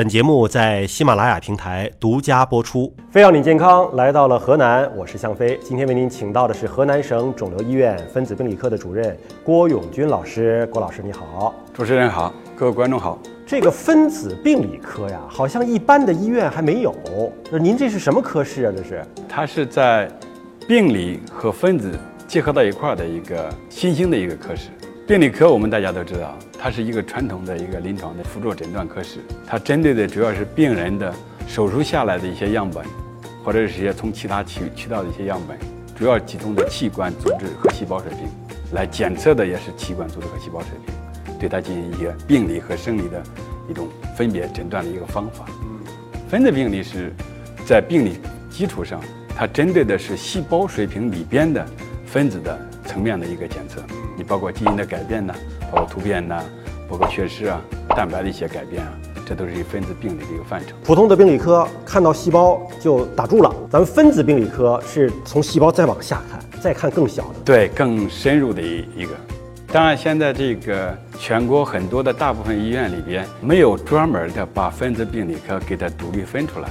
本节目在喜马拉雅平台独家播出。飞要你健康来到了河南，我是向飞。今天为您请到的是河南省肿瘤医院分子病理科的主任郭永军老师。郭老师你好，主持人好，各位观众好。这个分子病理科呀，好像一般的医院还没有。那您这是什么科室啊？这是？它是在病理和分子结合到一块儿的一个新兴的一个科室。病理科我们大家都知道，它是一个传统的一个临床的辅助诊断科室，它针对的主要是病人的手术下来的一些样本，或者是一些从其他渠渠道的一些样本，主要集中的器官组织和细胞水平，来检测的也是器官组织和细胞水平，对它进行一些病理和生理的一种分别诊断的一个方法。分子病理是在病理基础上，它针对的是细胞水平里边的分子的层面的一个检测。你包括基因的改变呢，包括突变呢，包括缺失啊，蛋白的一些改变啊，这都是一分子病理的一个范畴。普通的病理科看到细胞就打住了，咱们分子病理科是从细胞再往下看，再看更小的，对，更深入的一一个。当然，现在这个全国很多的大部分医院里边没有专门的把分子病理科给它独立分出来，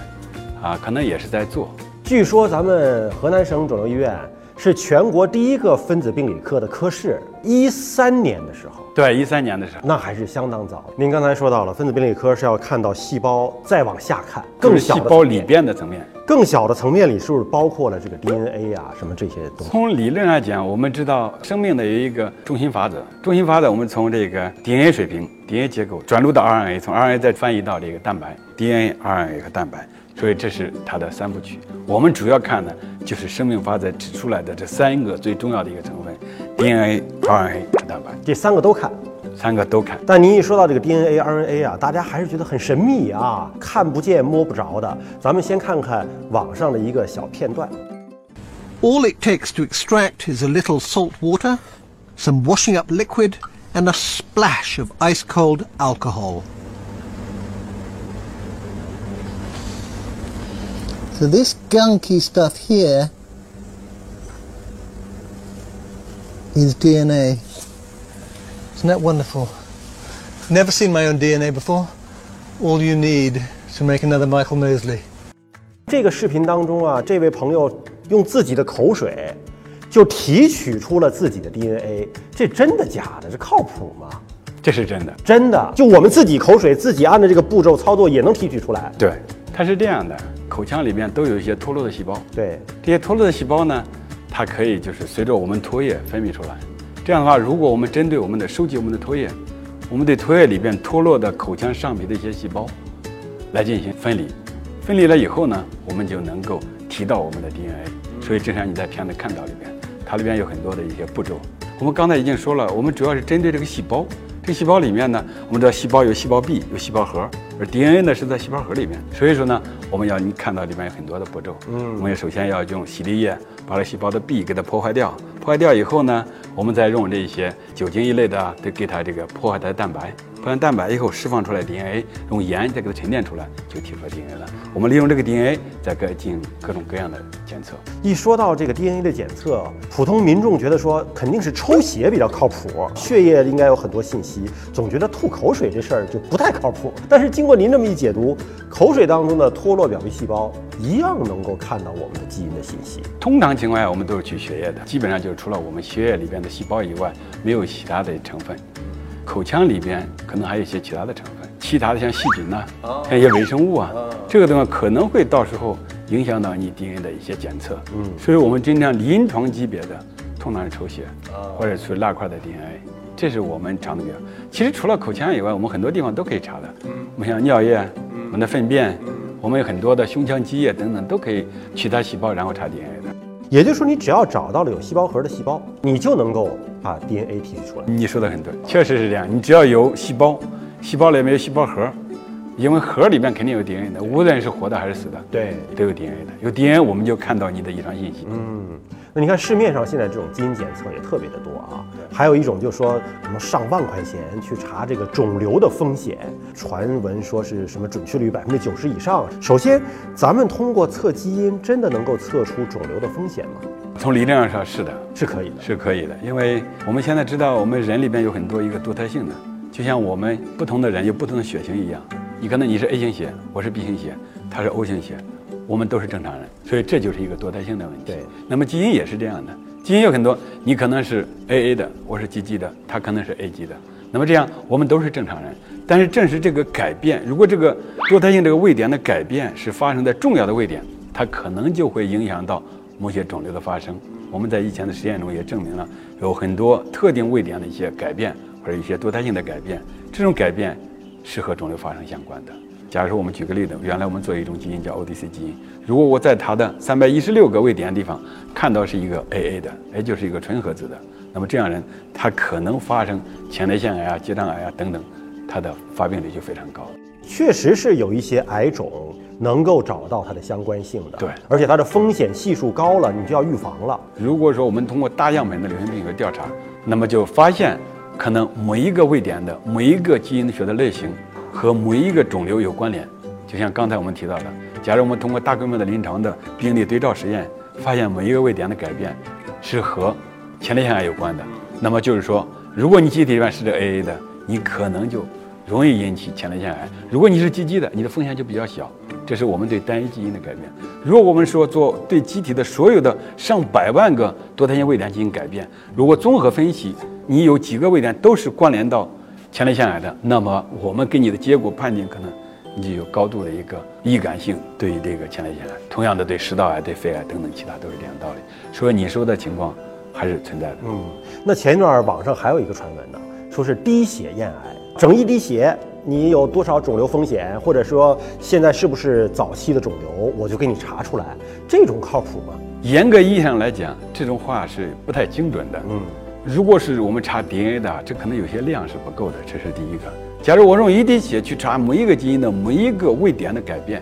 啊，可能也是在做。据说咱们河南省肿瘤医院。是全国第一个分子病理科的科室，一三年的时候，对，一三年的时候，那还是相当早。您刚才说到了，分子病理科是要看到细胞，再往下看，更小细胞里边的层面，更小的层面里是不是包括了这个 DNA 啊，什么这些东西？从理论来讲，我们知道生命的有一个中心法则，中心法则我们从这个 DNA 水平、DNA 结构转入到 RNA，从 RNA 再翻译到这个蛋白，DNA、RNA 和蛋白。所以这是它的三部曲。我们主要看的就是生命法则指出来的这三个最重要的一个成分：DNA、RNA 和蛋白。这三个都看，三个都看。但您一说到这个 DNA、RNA 啊，大家还是觉得很神秘啊，看不见摸不着的。咱们先看看网上的一个小片段。All it takes to extract is a little salt water, some washing up liquid, and a splash of ice cold alcohol. So this gunky stuff here is DNA. Isn't that wonderful? Never seen my own DNA before. All you need to make another Michael Mosley. 这个视频当中啊，这位朋友用自己的口水就提取出了自己的 DNA，这真的假的？这靠谱吗？这是真的，真的。就我们自己口水自己按照这个步骤操作也能提取出来。对，它是这样的。口腔里面都有一些脱落的细胞，对这些脱落的细胞呢，它可以就是随着我们唾液分泌出来。这样的话，如果我们针对我们的收集我们的唾液，我们对唾液里边脱落的口腔上皮的一些细胞来进行分离，分离了以后呢，我们就能够提到我们的 DNA。所以，正像你在片子看到里边，它里边有很多的一些步骤。我们刚才已经说了，我们主要是针对这个细胞。这细胞里面呢，我们知道细胞有细胞壁，有细胞核，而 DNA 呢是在细胞核里面。所以说呢，我们要你看到里面有很多的步骤。嗯，我们首先要用洗涤液把这细胞的壁给它破坏掉，破坏掉以后呢，我们再用这些酒精一类的，得给它这个破坏它的蛋白。破坏蛋白以后，释放出来 DNA，用盐再给它沉淀出来，就提出 DNA 了。我们利用这个 DNA 再各进行各种各样的检测。一说到这个 DNA 的检测，普通民众觉得说肯定是抽血比较靠谱，血液应该有很多信息，总觉得吐口水这事儿就不太靠谱。但是经过您这么一解读，口水当中的脱落表皮细胞一样能够看到我们的基因的信息。通常情况下，我们都是取血液的，基本上就是除了我们血液里边的细胞以外，没有其他的成分。口腔里边可能还有一些其他的成分，其他的像细菌呐，像一些微生物啊，这个东西可能会到时候影响到你 DNA 的一些检测。嗯，所以我们经常临床级别的通常是抽血，或者是蜡块的 DNA，这是我们常的比较。其实除了口腔以外，我们很多地方都可以查的。嗯，我们像尿液、我们的粪便，我们有很多的胸腔积液等等都可以取它细胞，然后查 DNA 的。也就是说，你只要找到了有细胞核的细胞，你就能够把 DNA 提取出来。你说的很对，确实是这样。你只要有细胞，细胞里面有细胞核，因为核里面肯定有 DNA 的，无论是活的还是死的，对，都有 DNA 的。有 DNA，我们就看到你的遗传信息。嗯。那你看市面上现在这种基因检测也特别的多啊，还有一种就是说什么上万块钱去查这个肿瘤的风险，传闻说是什么准确率百分之九十以上。首先，咱们通过测基因真的能够测出肿瘤的风险吗？从理论上说，是的，是可以的，是可以的。因为我们现在知道，我们人里边有很多一个多态性的，就像我们不同的人有不同的血型一样，你可能你是 A 型血，我是 B 型血，他是 O 型血，我们都是正常人，所以这就是一个多态性的问题。对那么基因也是这样的，基因有很多，你可能是 AA 的，我是 GG 的，他可能是 A 级的。那么这样我们都是正常人，但是正是这个改变，如果这个多态性这个位点的改变是发生在重要的位点，它可能就会影响到某些肿瘤的发生。我们在以前的实验中也证明了，有很多特定位点的一些改变或者一些多态性的改变，这种改变是和肿瘤发生相关的。假如说我们举个例子，原来我们做一种基因叫 ODC 基因，如果我在它的三百一十六个位点地方看到是一个 AA 的哎就是一个纯合子的，那么这样人他可能发生前列腺癌啊、结肠癌啊等等，他的发病率就非常高。确实是有一些癌种能够找到它的相关性的，对而且它的风险系数高了，你就要预防了。如果说我们通过大样本的流行病学调查，那么就发现可能每一个位点的每一个基因学的类型和每一个肿瘤有关联。就像刚才我们提到的，假如我们通过大规模的临床的病例对照实验，发现每一个位点的改变是和前列腺癌有关的，那么就是说，如果你基体里面是这 AA 的，你可能就容易引起前列腺癌；如果你是 GG 的，你的风险就比较小。这是我们对单一基因的改变。如果我们说做对机体的所有的上百万个多态性位点进行改变，如果综合分析，你有几个位点都是关联到前列腺癌的，那么我们给你的结果判定可能你就有高度的一个易感性对于这个前列腺癌。同样的，对食道癌、对肺癌等等其他都是这样的道理。所以你说的情况还是存在的。嗯，那前一段网上还有一个传闻呢，说是滴血验癌，整一滴血，你有多少肿瘤风险，或者说现在是不是早期的肿瘤，我就给你查出来，这种靠谱吗？严格意义上来讲，这种话是不太精准的。嗯，如果是我们查 DNA 的，这可能有些量是不够的，这是第一个。假如我用一滴血去查每一个基因的每一个位点的改变，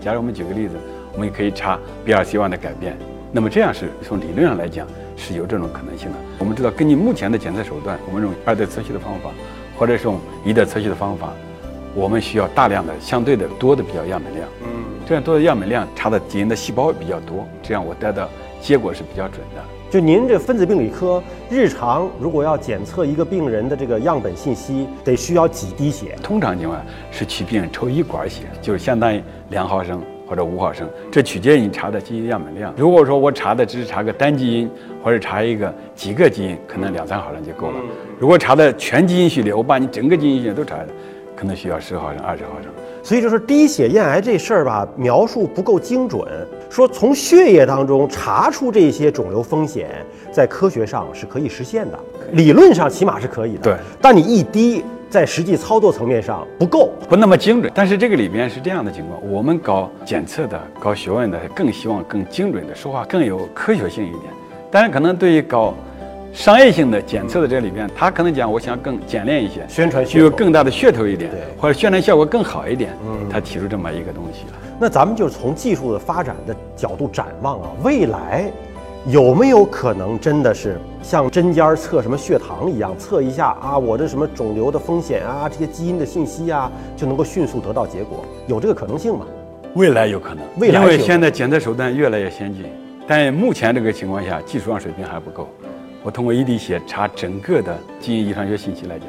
假如我们举个例子，我们也可以查 BRCA1 的改变，那么这样是从理论上来讲是有这种可能性的。我们知道，根据目前的检测手段，我们用二代测序的方法，或者是用一代测序的方法，我们需要大量的相对的多的比较样本量。嗯，这样多的样本量查的基因的细胞比较多，这样我得到结果是比较准的。就您这分子病理科日常如果要检测一个病人的这个样本信息，得需要几滴血？通常情况下是取病人抽一管血，就是相当于两毫升或者五毫升，这取决于你查的基因样本量。如果说我查的只是查个单基因，或者查一个几个基因，可能两三毫升就够了。如果查的全基因序列，我把你整个基因序列都查了，可能需要十毫升、二十毫升。所以就是低血验癌这事儿吧，描述不够精准。说从血液当中查出这些肿瘤风险，在科学上是可以实现的，理论上起码是可以的。对，但你一滴在实际操作层面上不够。不那么精准，但是这个里边是这样的情况：我们搞检测的、搞学问的，更希望更精准的说话，更有科学性一点。当然，可能对于搞商业性的检测的这里边，他可能讲我想更简练一些，宣传具有更大的噱头一点，或者宣传效果更好一点，他提出这么一个东西。那咱们就从技术的发展的角度展望啊，未来有没有可能真的是像针尖儿测什么血糖一样，测一下啊，我这什么肿瘤的风险啊，这些基因的信息啊，就能够迅速得到结果？有这个可能性吗？未来有可能，未来因为现在检测手段越来越先进，但目前这个情况下，技术上水平还不够。我通过一滴血查整个的基因遗传学信息来讲，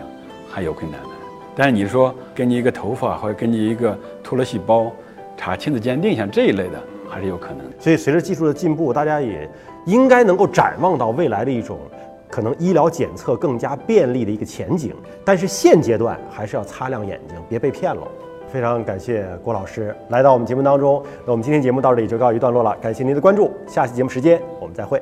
还有困难的。但是你说根据一个头发或者根据一个脱落细胞查亲子鉴定，像这一类的，还是有可能。所以随着技术的进步，大家也应该能够展望到未来的一种可能医疗检测更加便利的一个前景。但是现阶段还是要擦亮眼睛，别被骗了。非常感谢郭老师来到我们节目当中。那我们今天节目到这里就告一段落了，感谢您的关注，下期节目时间我们再会。